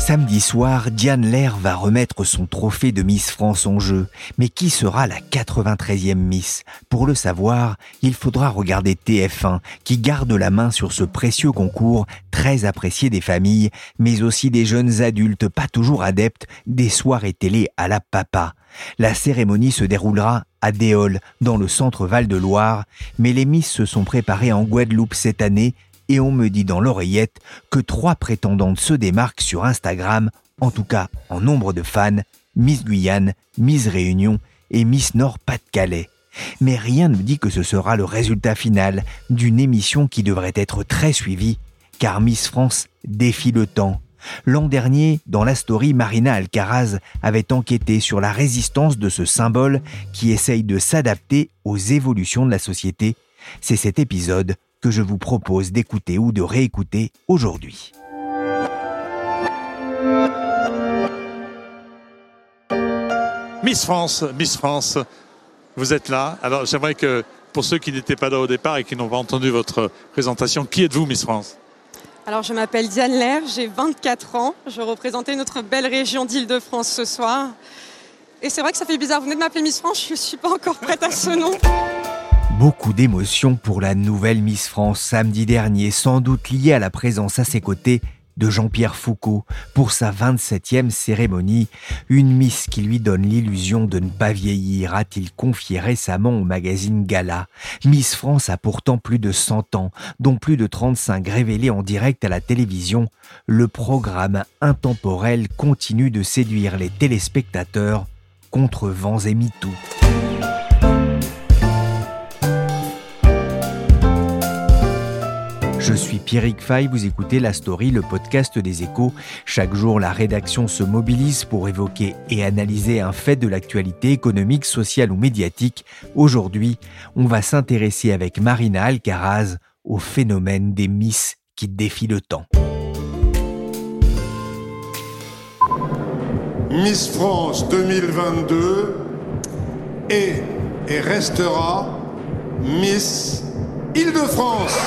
Samedi soir, Diane Lair va remettre son trophée de Miss France en jeu. Mais qui sera la 93e Miss? Pour le savoir, il faudra regarder TF1, qui garde la main sur ce précieux concours très apprécié des familles, mais aussi des jeunes adultes pas toujours adeptes des soirées télé à la papa. La cérémonie se déroulera à Déol, dans le centre Val-de-Loire, mais les Miss se sont préparées en Guadeloupe cette année et on me dit dans l'oreillette que trois prétendantes se démarquent sur Instagram, en tout cas en nombre de fans, Miss Guyane, Miss Réunion et Miss Nord-Pas-de-Calais. Mais rien ne dit que ce sera le résultat final d'une émission qui devrait être très suivie, car Miss France défie le temps. L'an dernier, dans la story, Marina Alcaraz avait enquêté sur la résistance de ce symbole qui essaye de s'adapter aux évolutions de la société. C'est cet épisode que je vous propose d'écouter ou de réécouter aujourd'hui. Miss France, Miss France, vous êtes là. Alors j'aimerais que pour ceux qui n'étaient pas là au départ et qui n'ont pas entendu votre présentation, qui êtes-vous Miss France? Alors je m'appelle Diane Lair, j'ai 24 ans. Je représentais notre belle région d'Île-de-France ce soir. Et c'est vrai que ça fait bizarre, vous venez de m'appeler Miss France, je ne suis pas encore prête à ce nom. Beaucoup d'émotions pour la nouvelle Miss France samedi dernier, sans doute liée à la présence à ses côtés de Jean-Pierre Foucault pour sa 27e cérémonie, une Miss qui lui donne l'illusion de ne pas vieillir, a-t-il confié récemment au magazine Gala. Miss France a pourtant plus de 100 ans, dont plus de 35 révélés en direct à la télévision. Le programme intemporel continue de séduire les téléspectateurs contre vents et MeToo. Je suis Pierrick Fay, vous écoutez La Story, le podcast des échos. Chaque jour, la rédaction se mobilise pour évoquer et analyser un fait de l'actualité économique, sociale ou médiatique. Aujourd'hui, on va s'intéresser avec Marina Alcaraz au phénomène des Miss qui défient le temps. Miss France 2022 est et restera Miss Île-de-France.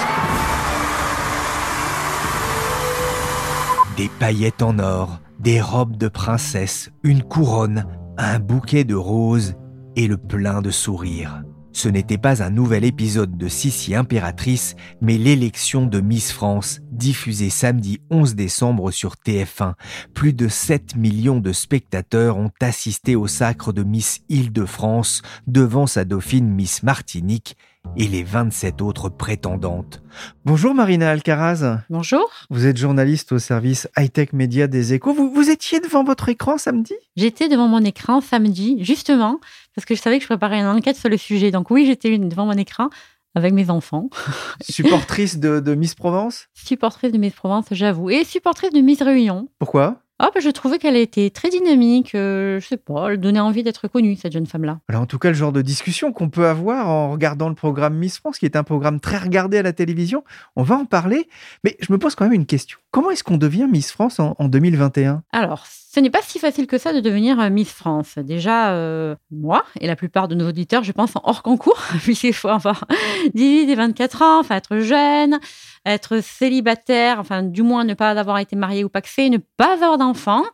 Des paillettes en or, des robes de princesse, une couronne, un bouquet de roses et le plein de sourires. Ce n'était pas un nouvel épisode de Sissi Impératrice, mais l'élection de Miss France, diffusée samedi 11 décembre sur TF1. Plus de 7 millions de spectateurs ont assisté au sacre de Miss Île-de-France devant sa dauphine Miss Martinique et les 27 autres prétendantes. Bonjour Marina Alcaraz. Bonjour. Vous êtes journaliste au service high-tech média des échos. Vous, vous étiez devant votre écran samedi? J'étais devant mon écran samedi, justement, parce que je savais que je préparais une enquête sur le sujet. Donc oui, j'étais devant mon écran avec mes enfants. Supportrice de, de Miss Provence? Supportrice de Miss Provence, j'avoue. Et supportrice de Miss Réunion. Pourquoi? Ah, bah, je trouvais qu'elle était très dynamique. euh, je sais pas, elle donnait envie d'être connue, cette jeune femme-là. Alors en tout cas, le genre de discussion qu'on peut avoir en regardant le programme Miss France, qui est un programme très regardé à la télévision, on va en parler. Mais je me pose quand même une question. Comment est-ce qu'on devient Miss France en, en 2021 Alors, ce n'est pas si facile que ça de devenir euh, Miss France. Déjà, euh, moi et la plupart de nos auditeurs, je pense, en hors concours, puisqu'il faut avoir 18 et 24 ans, enfin être jeune, être célibataire, enfin du moins ne pas avoir été marié ou paxé, ne pas avoir d'enfant.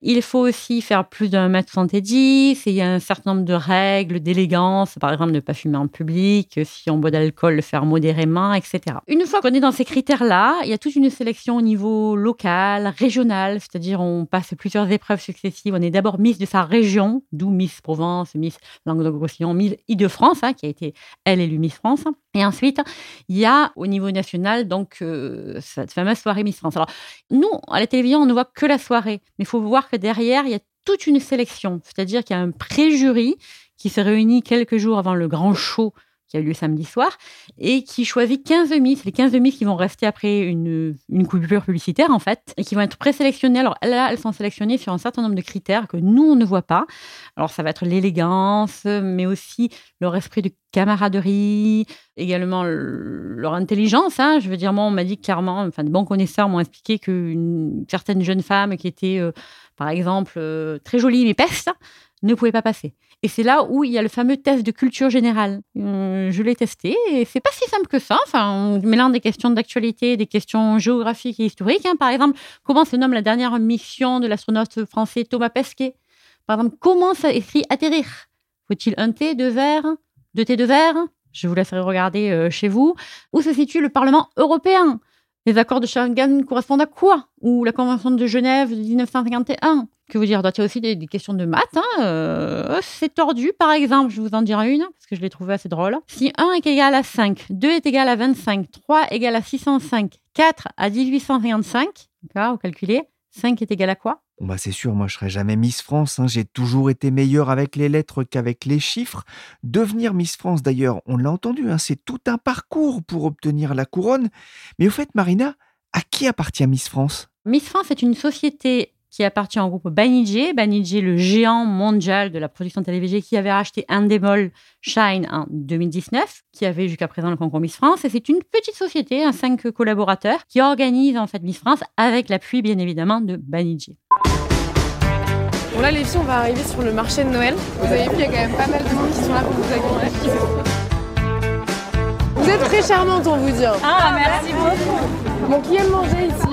Il faut aussi faire plus d'un mètre 70. Il y a un certain nombre de règles d'élégance. Par exemple, ne pas fumer en public. Si on boit d'alcool, le faire modérément, etc. Une fois qu'on est dans ces critères-là, il y a toute une sélection au niveau local, régional. C'est-à-dire, on passe plusieurs épreuves successives. On est d'abord Miss de sa région, d'où Miss Provence, Miss Languedoc-Roussillon, Miss Île-de-France, hein, qui a été, elle, élue Miss France. Et ensuite, il y a au niveau national, donc, euh, cette fameuse soirée Miss France. Alors, nous, à la télévision, on ne voit que la soirée. Mais il faut voir que derrière, il y a toute une sélection. C'est-à-dire qu'il y a un pré-jury qui se réunit quelques jours avant le grand show qui a eu lieu samedi soir, et qui choisit 15 Miss, les 15 Miss qui vont rester après une, une coupure publicitaire en fait, et qui vont être présélectionnées. Alors là, elles sont sélectionnées sur un certain nombre de critères que nous, on ne voit pas. Alors ça va être l'élégance, mais aussi leur esprit de camaraderie, également leur intelligence. Hein. Je veux dire, moi, on m'a dit clairement, enfin, de bons connaisseurs m'ont expliqué qu'une certaine jeune femme qui était, euh, par exemple, euh, très jolie mais peste, ne pouvait pas passer. Et c'est là où il y a le fameux test de culture générale. Euh, je l'ai testé et c'est pas si simple que ça. Enfin, on mélange des questions d'actualité, des questions géographiques et historiques. Hein. Par exemple, comment se nomme la dernière mission de l'astronaute français Thomas Pesquet? Par exemple, comment ça écrit atterrir Faut-il un T, deux verres, deux T, deux verres? Je vous laisserai regarder euh, chez vous. Où se situe le Parlement européen? Les accords de Schengen correspondent à quoi? Ou la Convention de Genève de 1951 Que vous dire il y a aussi des, questions de maths. Hein, euh, c'est tordu, par exemple. Je vous en dirai une, parce que je l'ai trouvé assez drôle. Si 1 est égal à 5, 2 est égal à 25, 3 est égal à 605, 4 à 1855, d'accord, vous calculez, 5 est égal à quoi? Bah c'est sûr, moi je serai jamais Miss France. Hein. J'ai toujours été meilleure avec les lettres qu'avec les chiffres. Devenir Miss France, d'ailleurs, on l'a entendu, hein, c'est tout un parcours pour obtenir la couronne. Mais au fait, Marina, à qui appartient Miss France? Miss France est une société qui appartient au groupe Banijé. Banijé, le géant mondial de la production télévisée qui avait racheté Endemol Shine en 2019, qui avait jusqu'à présent le concours Miss France. Et c'est une petite société, un cinq collaborateurs, qui organise en fait Miss France avec l'appui bien évidemment de Banijé. Bon là les filles on va arriver sur le marché de Noël. Vous avez vu il y a quand même pas mal de monde qui sont là pour vous accueillir. Vous êtes très charmante on vous dit. Ah merci beaucoup. Bon qui aime manger ici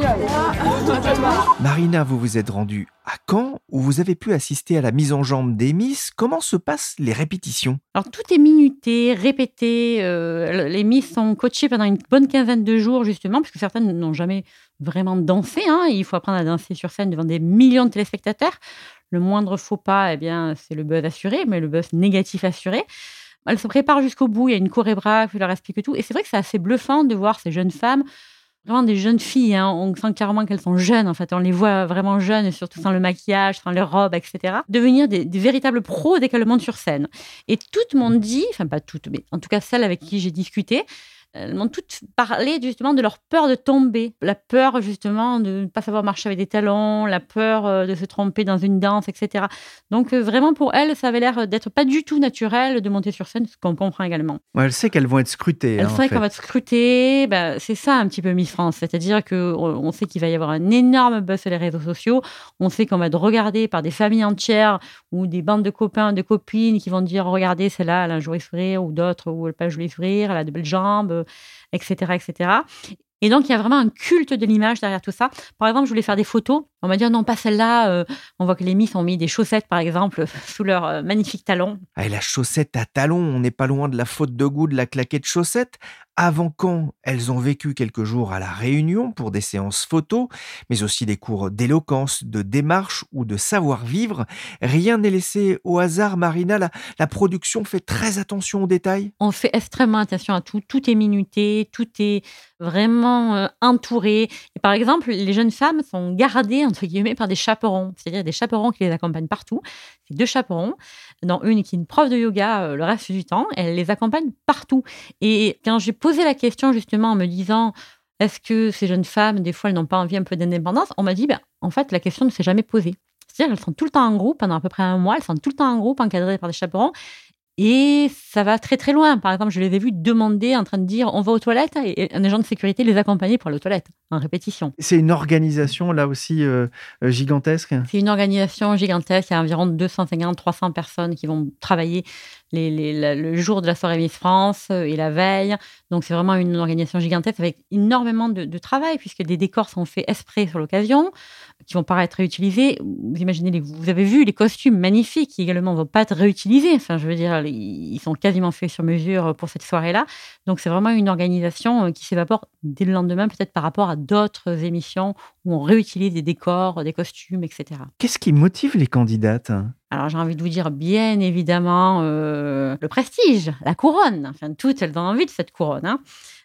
Marina, vous vous êtes rendue à Caen où vous avez pu assister à la mise en jambe des Miss. Comment se passent les répétitions? Alors tout est minuté, répété. Euh, les Miss sont coachées pendant une bonne quinzaine de jours justement, puisque certaines n'ont jamais vraiment dansé. Hein. Il faut apprendre à danser sur scène devant des millions de téléspectateurs. Le moindre faux pas, eh bien, c'est le buzz assuré, mais le buzz négatif assuré. Elles se préparent jusqu'au bout. Il y a une chorégraphe qui leur explique tout. Et c'est vrai que c'est assez bluffant de voir ces jeunes femmes vraiment des jeunes filles. Hein. On sent clairement qu'elles sont jeunes, en fait. On les voit vraiment jeunes, surtout sans le maquillage, sans leurs robes, etc. Devenir des, véritables pros dès qu'elles montent sur scène. Et tout le monde dit, enfin pas toutes, mais en tout cas celles avec qui j'ai discuté, elles m'ont toutes parlé justement de leur peur de tomber, la peur justement de ne pas savoir marcher avec des talons, la peur euh, de se tromper dans une danse, etc. Donc euh, vraiment pour elles, ça avait l'air d'être pas du tout naturel de monter sur scène, ce qu'on comprend également. Ouais, elle sait qu'elles vont être scrutées. Elle hein, sait qu'elles vont être scrutées. Bah, c'est ça un petit peu Miss France, c'est-à-dire que on sait qu'il va y avoir un énorme buzz sur les réseaux sociaux. On sait qu'on va être regardé par des familles entières ou des bandes de copains, de copines qui vont dire regardez celle-là, elle a un joli sourire ou d'autres où elle n'a pas un joli sourire, elle a de belles jambes etc., etc. Et donc, il y a vraiment un culte de l'image derrière tout ça. Par exemple, je voulais faire des photos. On m'a dit, non, pas celle-là. Euh, on voit que les Miss ont mis des chaussettes, par exemple, sous leurs euh, magnifiques talons. Ah, et la chaussette à talons, on n'est pas loin de la faute de goût de la claquette chaussette avant quand elles ont vécu quelques jours à la Réunion pour des séances photos, mais aussi des cours d'éloquence, de démarche ou de savoir-vivre. Rien n'est laissé au hasard, Marina. La, la, production fait très attention aux détails. On fait extrêmement attention à tout. Tout est minuté, tout est vraiment euh, entouré. Et par exemple, les jeunes femmes sont gardées, entre guillemets, par des chaperons, c'est-à-dire des chaperons qui les accompagnent partout. C'est deux chaperons, dont une qui est une prof de yoga euh, le reste du temps. Elle les accompagne partout. Et quand j'ai posé la question justement en me disant est-ce que ces jeunes femmes, des fois, elles n'ont pas envie un peu d'indépendance On m'a dit, ben, en fait, la question ne s'est jamais posée. C'est-à-dire qu'elles sont tout le temps en groupe, pendant à peu près un mois, elles sont tout le temps en groupe, encadrées par des chaperons. Et ça va très très loin. Par exemple, je les ai vus demander, en train de dire on va aux toilettes, et un agent de sécurité les accompagner pour aller aux toilettes, en répétition. C'est une organisation là aussi euh, euh, gigantesque? C'est une organisation gigantesque. Il y a environ 250-300 personnes qui vont travailler le jour de la soirée Miss France euh, et la veille. Donc c'est vraiment une organisation gigantesque avec énormément de, de travail, puisque des décors sont faits exprès sur l'occasion qui vont pas être réutilisés. Vous imaginez, vous avez vu les costumes magnifiques qui également vont pas être réutilisés. Enfin, je veux dire, ils sont quasiment faits sur mesure pour cette soirée-là. Donc, c'est vraiment une organisation euh, qui s'évapore dès le lendemain, peut-être par rapport à d'autres émissions où on réutilise des décors, des costumes, etc. Qu'est-ce qui motive les candidates? Alors j'ai envie de vous dire bien évidemment euh, le prestige, la couronne. Enfin toutes elles ont envie de cette couronne. Hein.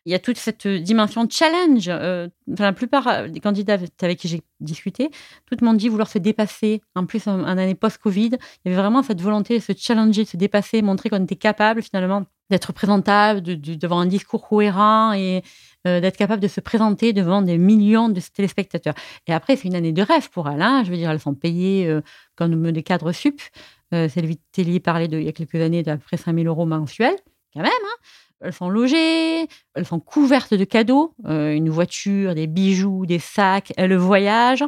Il y a toute cette dimension challenge. Euh, la plupart des candidats avec qui j'ai discuté, tout le monde dit vouloir se dépasser. En plus, en, année post-Covid, il y avait vraiment cette volonté de se challenger, de se dépasser, montrer qu'on était capable finalement d'être présentable, d'avoir un discours cohérent et euh, d'être capable de se présenter devant des millions de téléspectateurs. Et après, c'est une année de rêve pour elles. Hein. Je veux dire, elles sont payées euh, comme des cadres sup. Euh, Sylvie Tellier parlait de, il y a quelques années d'après 5 000 euros mensuels, quand même. Hein. Elles sont logées, elles sont couvertes de cadeaux, euh, une voiture, des bijoux, des sacs, elles voyagent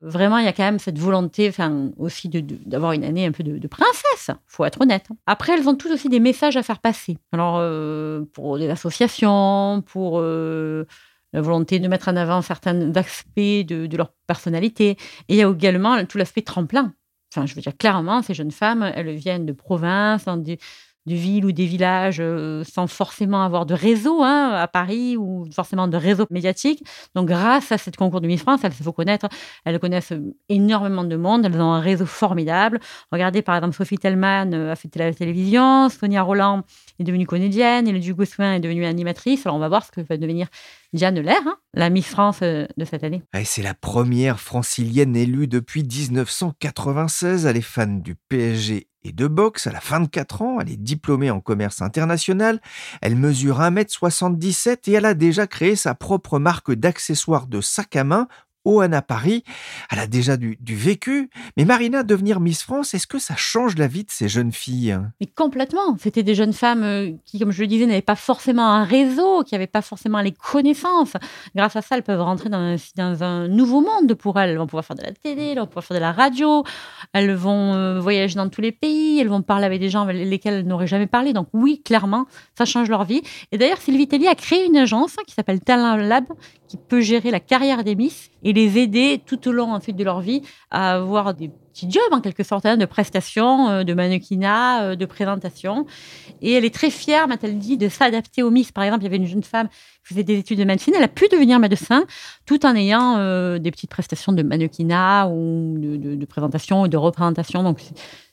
vraiment, il y a quand même cette volonté aussi d'avoir une année un peu de, princesse, faut être honnête. Après, elles ont toutes aussi des messages à faire passer. Alors, euh, pour des associations, pour euh, la volonté de mettre en avant certains aspects de, leur personnalité. Et il y a également tout l'aspect tremplin. Enfin, je veux dire, clairement, ces jeunes femmes, elles viennent de province, de villes ou des villages euh, sans forcément avoir de réseau hein, à Paris ou forcément de réseau médiatique. Donc, grâce à cette concours de Miss France, elles se font connaître, elles connaissent énormément de monde, elles ont un réseau formidable. Regardez, par exemple, Sophie Tellman euh, a fait la télévision, Sonia Roland est devenue comédienne, et Duc Gossuin est devenue animatrice. Alors, on va voir ce que va devenir Diane Lair, hein, la Miss France euh, de cette année. C'est la première francilienne élue depuis 1996. Elle est fan du PSG de boxe. Elle a 24 ans, elle est diplômée en commerce international, elle mesure 1m77 et elle a déjà créé sa propre marque d'accessoires de sac à main Oana Paris. Elle a déjà du, vécu. Mais Marina, devenir Miss France, est-ce que ça change la vie de ces jeunes filles? Mais complètement. C'était des jeunes femmes euh, qui, comme je le disais, n'avaient pas forcément un réseau, qui n'avaient pas forcément les connaissances. Grâce à ça, elles peuvent rentrer dans un, dans un nouveau monde pour elles. Elles vont pouvoir faire de la télé, elles vont pouvoir faire de la radio, elles vont euh, voyager dans tous les pays, elles vont parler avec des gens avec lesquels elles n'auraient jamais parlé. Donc oui, clairement, ça change leur vie. Et d'ailleurs, Sylvie Tellier a créé une agence qui s'appelle Talent Lab, qui peut gérer la carrière des Miss et les aider tout au long de leur vie à avoir des petits jobs en quelque sorte, hein, de prestations, euh, de mannequinat, euh, de présentation. Et elle est très fière, m'a-t-elle dit, de s'adapter aux Miss. Par exemple, il y avait une jeune femme qui faisait des études de médecine, elle a pu devenir médecin tout en ayant euh, des petites prestations de mannequinat ou de, de, présentation ou de représentation.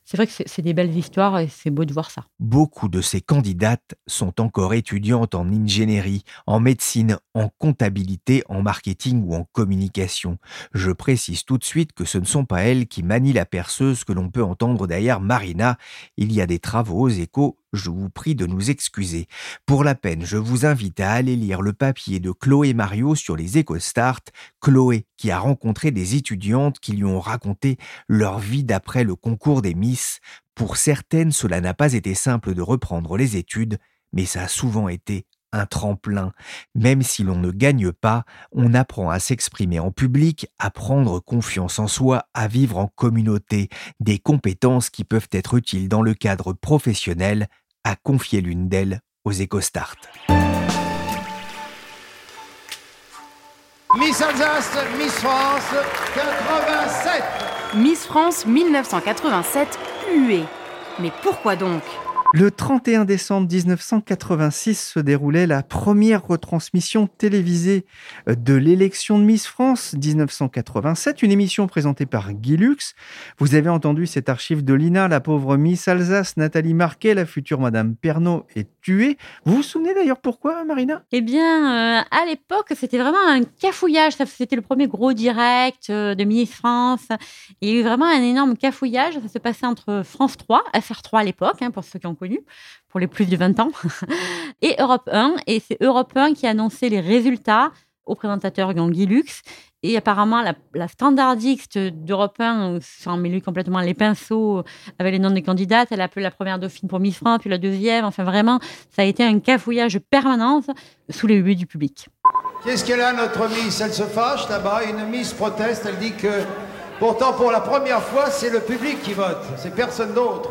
C'est vrai que c'est des belles histoires et c'est beau de voir ça. Beaucoup de ces candidates sont encore étudiantes en ingénierie, en médecine, en comptabilité, en marketing ou en communication. Je précise tout de suite que ce ne sont pas elles qui manient la perceuse que l'on peut entendre derrière Marina. Il y a des travaux aux échos je vous prie de nous excuser. Pour la peine, je vous invite à aller lire le papier de Chloé Mario sur les EcoStart. Chloé, qui a rencontré des étudiantes qui lui ont raconté leur vie d'après le concours des Miss. Pour certaines, cela n'a pas été simple de reprendre les études, mais ça a souvent été un tremplin. Même si l'on ne gagne pas, on apprend à s'exprimer en public, à prendre confiance en soi, à vivre en communauté, des compétences qui peuvent être utiles dans le cadre professionnel, a confié l'une d'elles aux EcoStart. Miss Alsace, Miss France 87. Miss France 1987 huée. Mais pourquoi donc? Le 31 décembre 1986 se déroulait la première retransmission télévisée de l'élection de Miss France 1987, une émission présentée par Guy Lux. Vous avez entendu cette archive de Lina, la pauvre Miss Alsace, Nathalie Marquet, la future Madame Pernaud est Vous vous souvenez d'ailleurs pourquoi, Marina? Eh bien, euh, à l'époque, c'était vraiment un cafouillage. C'était le premier gros direct euh, de Miss France. Il y a eu vraiment un énorme cafouillage. Ça se passait entre France 3, FR3 à l'époque, hein, pour ceux qui ont pour les plus de 20 ans, et Europe 1. Et c'est Europe 1 qui a annoncé les résultats au présentateur Guy Lux. Et apparemment, la, la standardiste d'Europe 1 s'en mêlé complètement les pinceaux avec les noms des candidates. Elle a appelé la première dauphine pour Miss France, puis la deuxième. Enfin, vraiment, ça a été un cafouillage permanent sous les yeux du public. Qu'est-ce qu'elle a, notre Miss? Elle se fâche là-bas. Une Miss proteste. Elle dit que Pourtant, pour la première fois, c'est le public qui vote, c'est personne d'autre.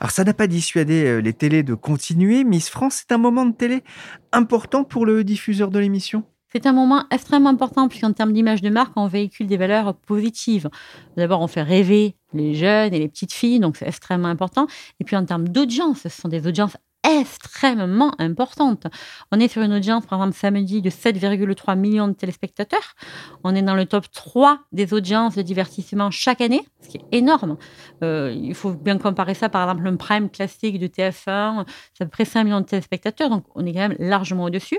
Alors ça n'a pas dissuadé euh, les télés de continuer. Miss France, c'est un moment de télé important pour le diffuseur de l'émission? C'est un moment extrêmement important puisqu'en termes d'image de marque, on véhicule des valeurs positives. D'abord, on fait rêver les jeunes et les petites filles, donc c'est extrêmement important. Et puis en termes d'audience, ce sont des audiences extrêmement importante. On est sur une audience, par exemple, samedi, de 7,3 millions de téléspectateurs. On est dans le top 3 des audiences de divertissement chaque année, ce qui est énorme. Euh, il faut bien comparer ça, par exemple, un prime classique de TF1, c'est à peu près 5 millions de téléspectateurs, donc on est quand même largement au-dessus.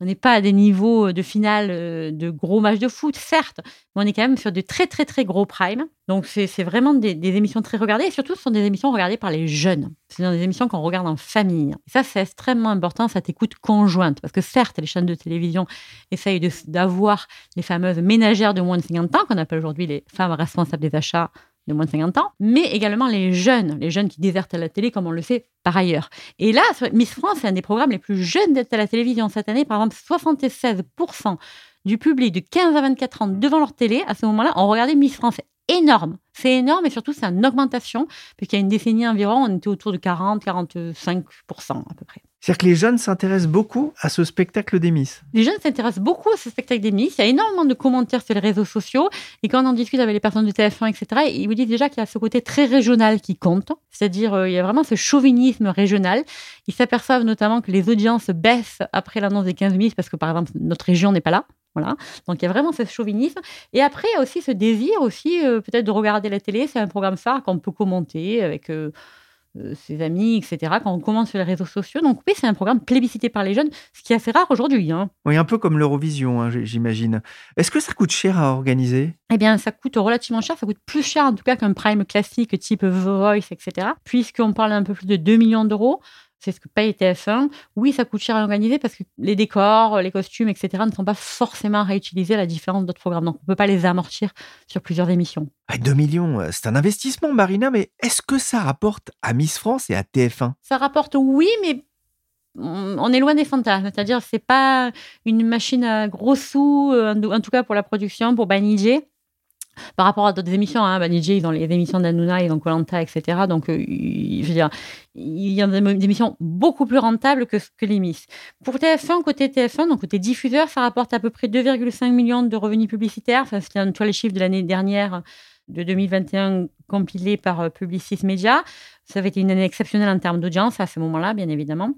On n'est pas à des niveaux de finale euh, de gros matchs de foot, certes, mais on est quand même sur de très très très gros primes. Donc c'est vraiment des, émissions très regardées et surtout ce sont des émissions regardées par les jeunes. Ce sont des émissions qu'on regarde en famille. Et ça c'est extrêmement important, cette écoute conjointe. Parce que certes, les chaînes de télévision essayent d'avoir les fameuses ménagères de moins de 50 ans, qu'on appelle aujourd'hui les femmes responsables des achats de moins de 50 ans, mais également les jeunes, les jeunes qui désertent à la télé, comme on le sait par ailleurs. Et là, Miss France, c'est un des programmes les plus jeunes d'être à la télévision cette année. Par exemple, 76% du public de 15 à 24 ans devant leur télé, à ce moment-là, ont regardé Miss France. Énorme. C'est énorme et surtout, c'est une augmentation, puisqu'il y a une décennie environ, on était autour de 40-45% à peu près. C'est-à-dire que les jeunes s'intéressent beaucoup à ce spectacle des Miss. Les jeunes s'intéressent beaucoup à ce spectacle des Miss. Il y a énormément de commentaires sur les réseaux sociaux. Et quand on en discute avec les personnes du TF1, etc., ils vous disent déjà qu'il y a ce côté très régional qui compte. C'est-à-dire, euh, il y a vraiment ce chauvinisme régional. Ils s'aperçoivent notamment que les audiences baissent après l'annonce des 15 Miss parce que, par exemple, notre région n'est pas là. Voilà. Donc il y a vraiment ce chauvinisme. Et après, il y a aussi ce désir aussi euh, peut-être de regarder la télé. C'est un programme phare qu'on peut commenter avec euh, ses amis, etc., quand on commence sur les réseaux sociaux. Donc oui, c'est un programme plébiscité par les jeunes, ce qui est assez rare aujourd'hui. Hein. Oui, un peu comme l'Eurovision, hein, j'imagine. Est-ce que ça coûte cher à organiser? Eh bien, ça coûte relativement cher. Ça coûte plus cher en tout cas qu'un prime classique type The Voice, etc., puisqu'on parle un peu plus de 2 millions d'euros c'est ce que paye TF1. Oui, ça coûte cher à organiser parce que les décors, les costumes, etc. ne sont pas forcément réutilisés à la différence d'autres programmes. Donc, on ne peut pas les amortir sur plusieurs émissions. 2 millions, euh, c'est un investissement, Marina, mais est-ce que ça rapporte à Miss France et à TF1 Ça rapporte, oui, mais on est loin des fantasmes. C'est-à-dire, c'est pas une machine à gros sous, euh, en tout cas pour la production, pour Banijé par rapport à d'autres émissions. Hein, ils ont les émissions d'Anouna, ils ont Colanta, etc. Donc, euh, je veux dire, il y a des émissions beaucoup plus rentables que, que les Miss. Pour TF1, côté TF1, donc côté diffuseur, ça rapporte à peu près 2,5 millions de revenus publicitaires. Enfin, c'est toi les chiffres de l'année dernière, de 2021, compilés par euh, Publicis Media. Ça avait été une année exceptionnelle en termes d'audience à ce moment-là, bien évidemment.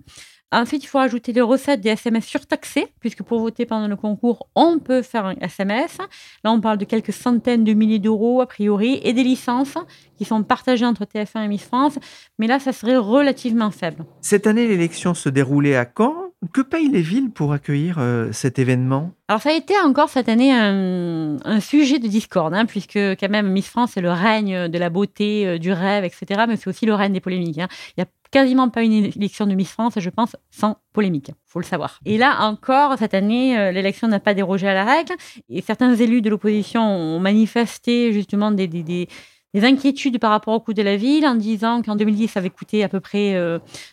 Ensuite, il faut ajouter les recettes des SMS surtaxés, puisque pour voter pendant le concours, on peut faire un SMS. Là, on parle de quelques centaines de milliers d'euros, a priori, et des licences qui sont partagées entre TF1 et Miss France. Mais là, ça serait relativement faible. Cette année, l'élection se déroulait à Caen. Que payent les villes pour accueillir euh, cet événement? Alors ça a été encore cette année un, sujet de discorde, hein, puisque quand même Miss France c'est le règne de la beauté, euh, du rêve, etc. Mais c'est aussi le règne des polémiques. Hein. Il y a quasiment pas une élection de Miss France, je pense, sans polémique. faut le savoir. Et là encore, cette année, euh, l'élection n'a pas dérogé à la règle. Et certains élus de l'opposition ont manifesté justement des, des, inquiétudes par rapport au coût de la ville en disant qu'en 2010, ça avait coûté à peu près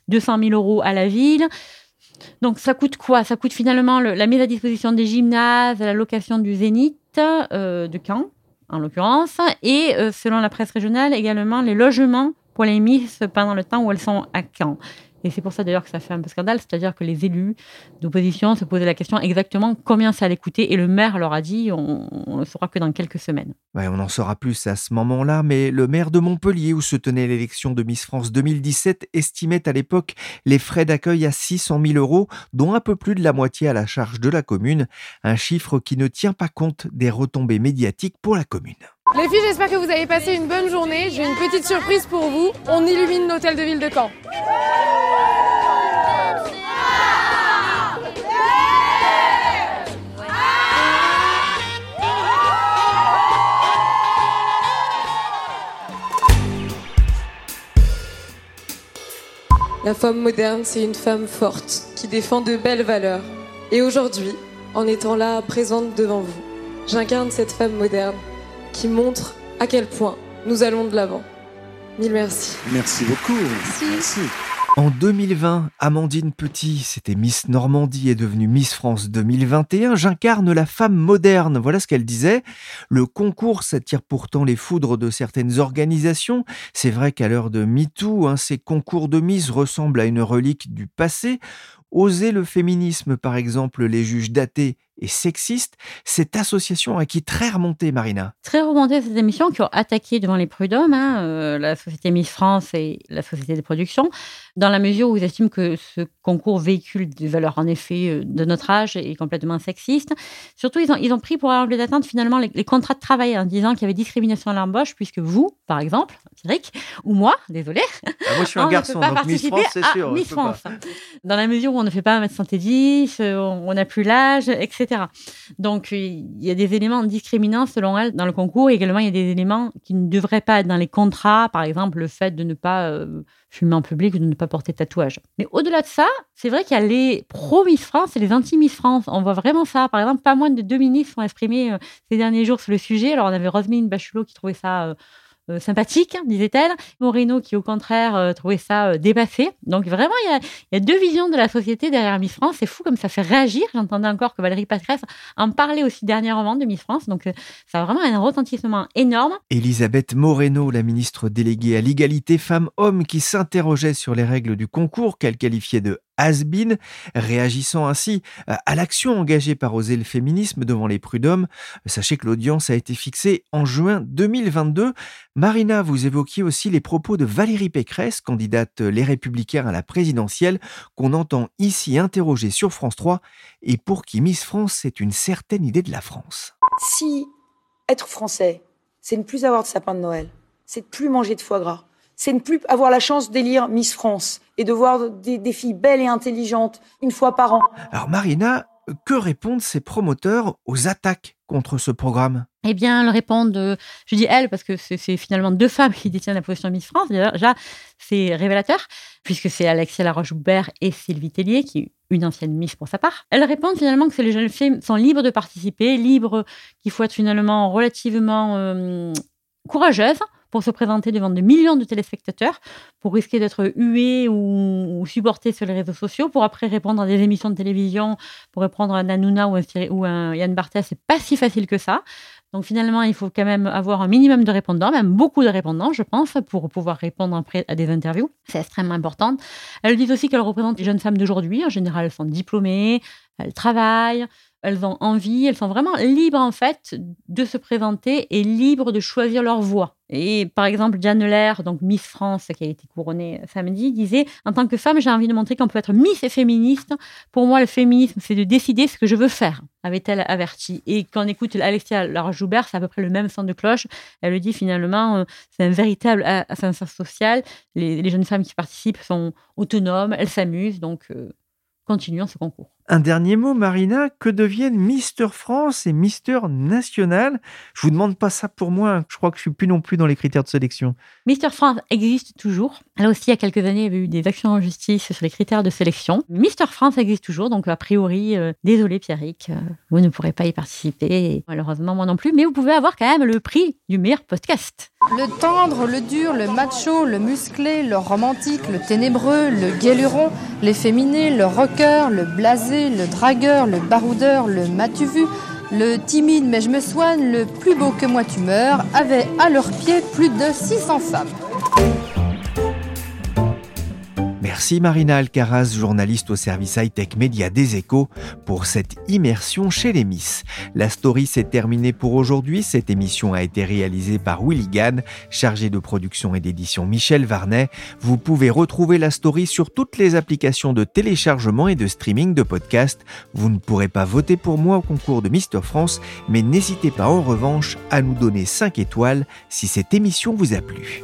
200 euh, 000 euros à la ville. Donc ça coûte quoi? Ça coûte finalement la mise à disposition des gymnases, la location du Zénith euh, de Caen, en l'occurrence, et selon la presse régionale également les logements pour les Miss pendant le temps où elles sont à Caen. Et c'est pour ça d'ailleurs que ça fait un peu scandale, c'est-à-dire que les élus d'opposition se posaient la question exactement combien ça allait coûter, et le maire leur a dit on ne saura que dans quelques semaines. Ouais, on en saura plus à ce moment-là, mais le maire de Montpellier, où se tenait l'élection de Miss France 2017, estimait à l'époque les frais d'accueil à 600 000 euros, dont un peu plus de la moitié à la charge de la commune, un chiffre qui ne tient pas compte des retombées médiatiques pour la commune. Les filles, j'espère que vous avez passé une bonne journée. J'ai une petite surprise pour vous. On illumine l'hôtel de ville de Caen. La femme moderne, c'est une femme forte qui défend de belles valeurs. Et aujourd'hui, en étant là, présente devant vous, j'incarne cette femme moderne qui montre à quel point nous allons de l'avant. Mille merci. Merci beaucoup. Merci. En 2020, Amandine Petit, c'était Miss Normandie, est devenue Miss France 2021. J'incarne la femme moderne. Voilà ce qu'elle disait. Le concours s'attire pourtant les foudres de certaines organisations. C'est vrai qu'à l'heure de MeToo, hein, ces concours de Miss ressemblent à une relique du passé. Oser le féminisme, par exemple, les juges datés et sexiste. Cette association à qui très remontée, Marina. Très remontée cette émission qui ont attaqué devant les prud'hommes, hein, euh, la société Miss France et la société de production, dans la mesure où ils estiment que ce concours véhicule des valeurs en effet euh, de notre âge et complètement sexiste. Surtout, ils ont, ils ont pris pour enlever d'atteinte finalement les, contrats de travail en disant qu'il y avait discrimination à l'embauche, puisque vous, par exemple, Cédric, ou moi, désolé, ah, moi je suis un garçon, donc Miss France, c'est sûr. Miss France. Dans la mesure où on ne fait pas 1m10, euh, on n'a plus l'âge, etc. Donc, il y a des éléments discriminants selon elle dans le concours. Et également, il y a des éléments qui ne devraient pas être dans les contrats. Par exemple, le fait de ne pas euh, fumer en public ou de ne pas porter de tatouage. Mais au-delà de ça, c'est vrai qu'il y a les pro-Miss France et les anti-Miss France. On voit vraiment ça. Par exemple, pas moins de deux ministres sont exprimés euh, ces derniers jours sur le sujet. Alors, on avait Roselyne Bachelot qui trouvait ça euh, sympathique, disait-elle. Moreno qui, au contraire, euh, trouvait ça euh, dépassé. Donc vraiment, il y, a, deux visions de la société derrière Miss France. C'est fou comme ça fait réagir. J'entendais encore que Valérie Patresse en parlait aussi dernièrement de Miss France. Donc ça a vraiment un retentissement énorme. Elisabeth Moreno, la ministre déléguée à l'égalité femmes-hommes, qui s'interrogeait sur les règles du concours qu'elle qualifiait de has-been, réagissant ainsi à l'action engagée par Oser le féminisme devant les prud'hommes. Sachez que l'audience a été fixée en juin 2022. Marina, vous évoquiez aussi les propos de Valérie Pécresse, candidate Les Républicains à la présidentielle, qu'on entend ici interroger sur France 3 et pour qui Miss France c'est une certaine idée de la France. Si être français, c'est ne plus avoir de sapin de Noël, c'est de plus manger de foie gras, c'est ne plus avoir la chance d'élire Miss France et de voir des, filles belles et intelligentes une fois par an. Alors Marina, que répondent ces promoteurs aux attaques contre ce programme? Eh bien, elles répondent, je dis elles parce que c'est finalement deux femmes qui détiennent la position Miss France. Déjà, c'est révélateur, puisque c'est Alexia Laroche-Joubert et Sylvie Tellier, qui est une ancienne Miss pour sa part. Elles répondent finalement que les jeunes filles sont libres de participer, libres qu'il faut être finalement relativement euh, courageuses pour se présenter devant de millions de téléspectateurs, pour risquer d'être hué ou, supporté sur les réseaux sociaux, pour après répondre à des émissions de télévision, pour répondre à un Hanouna ou un, ou un Yann Barthès, c'est pas si facile que ça. Donc finalement, il faut quand même avoir un minimum de répondants, même beaucoup de répondants, je pense, pour pouvoir répondre après à des interviews. C'est extrêmement important. Elles disent aussi qu'elles représentent les jeunes femmes d'aujourd'hui. En général, elles sont diplômées, elles travaillent, elles ont envie, elles sont vraiment libres en fait de se présenter et libres de choisir leur voie. Et par exemple, Diane Lair, donc Miss France, qui a été couronnée samedi, disait En tant que femme, j'ai envie de montrer qu'on peut être Miss et féministe. Pour moi, le féminisme, c'est de décider ce que je veux faire, avait-elle averti. Et quand on écoute Alexia Laroche-Joubert, c'est à peu près le même son de cloche. Elle le dit finalement, euh, c'est un véritable ascenseur social. Les, jeunes femmes qui participent sont autonomes, elles s'amusent, donc euh, continuons ce concours. Un dernier mot, Marina, que deviennent Mister France et Mister National? Je vous demande pas ça pour moi, je crois que je suis plus non plus dans les critères de sélection. Mister France existe toujours. Là aussi, il y a quelques années, il y avait eu des actions en justice sur les critères de sélection. Mister France existe toujours, donc a priori, euh, désolé Pierrick, euh, vous ne pourrez pas y participer, malheureusement moi non plus, mais vous pouvez avoir quand même le prix du meilleur podcast. Le tendre, le dur, le macho, le musclé, le romantique, le ténébreux, le guéluron, l'efféminé, le rocker, le blasé, le dragueur, le baroudeur, le matu vu, le timide mais je me soigne, le plus beau que moi tu meurs, avaient à leurs pieds plus de 600 femmes. Merci Marina Alcaraz, journaliste au service high-tech média des échos, pour cette immersion chez les Miss. La story s'est terminée pour aujourd'hui. Cette émission a été réalisée par Willy Gann, chargé de production et d'édition Michel Varnet. Vous pouvez retrouver la story sur toutes les applications de téléchargement et de streaming de podcasts. Vous ne pourrez pas voter pour moi au concours de Mister France, mais n'hésitez pas en revanche à nous donner 5 étoiles si cette émission vous a plu.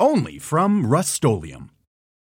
only from Rust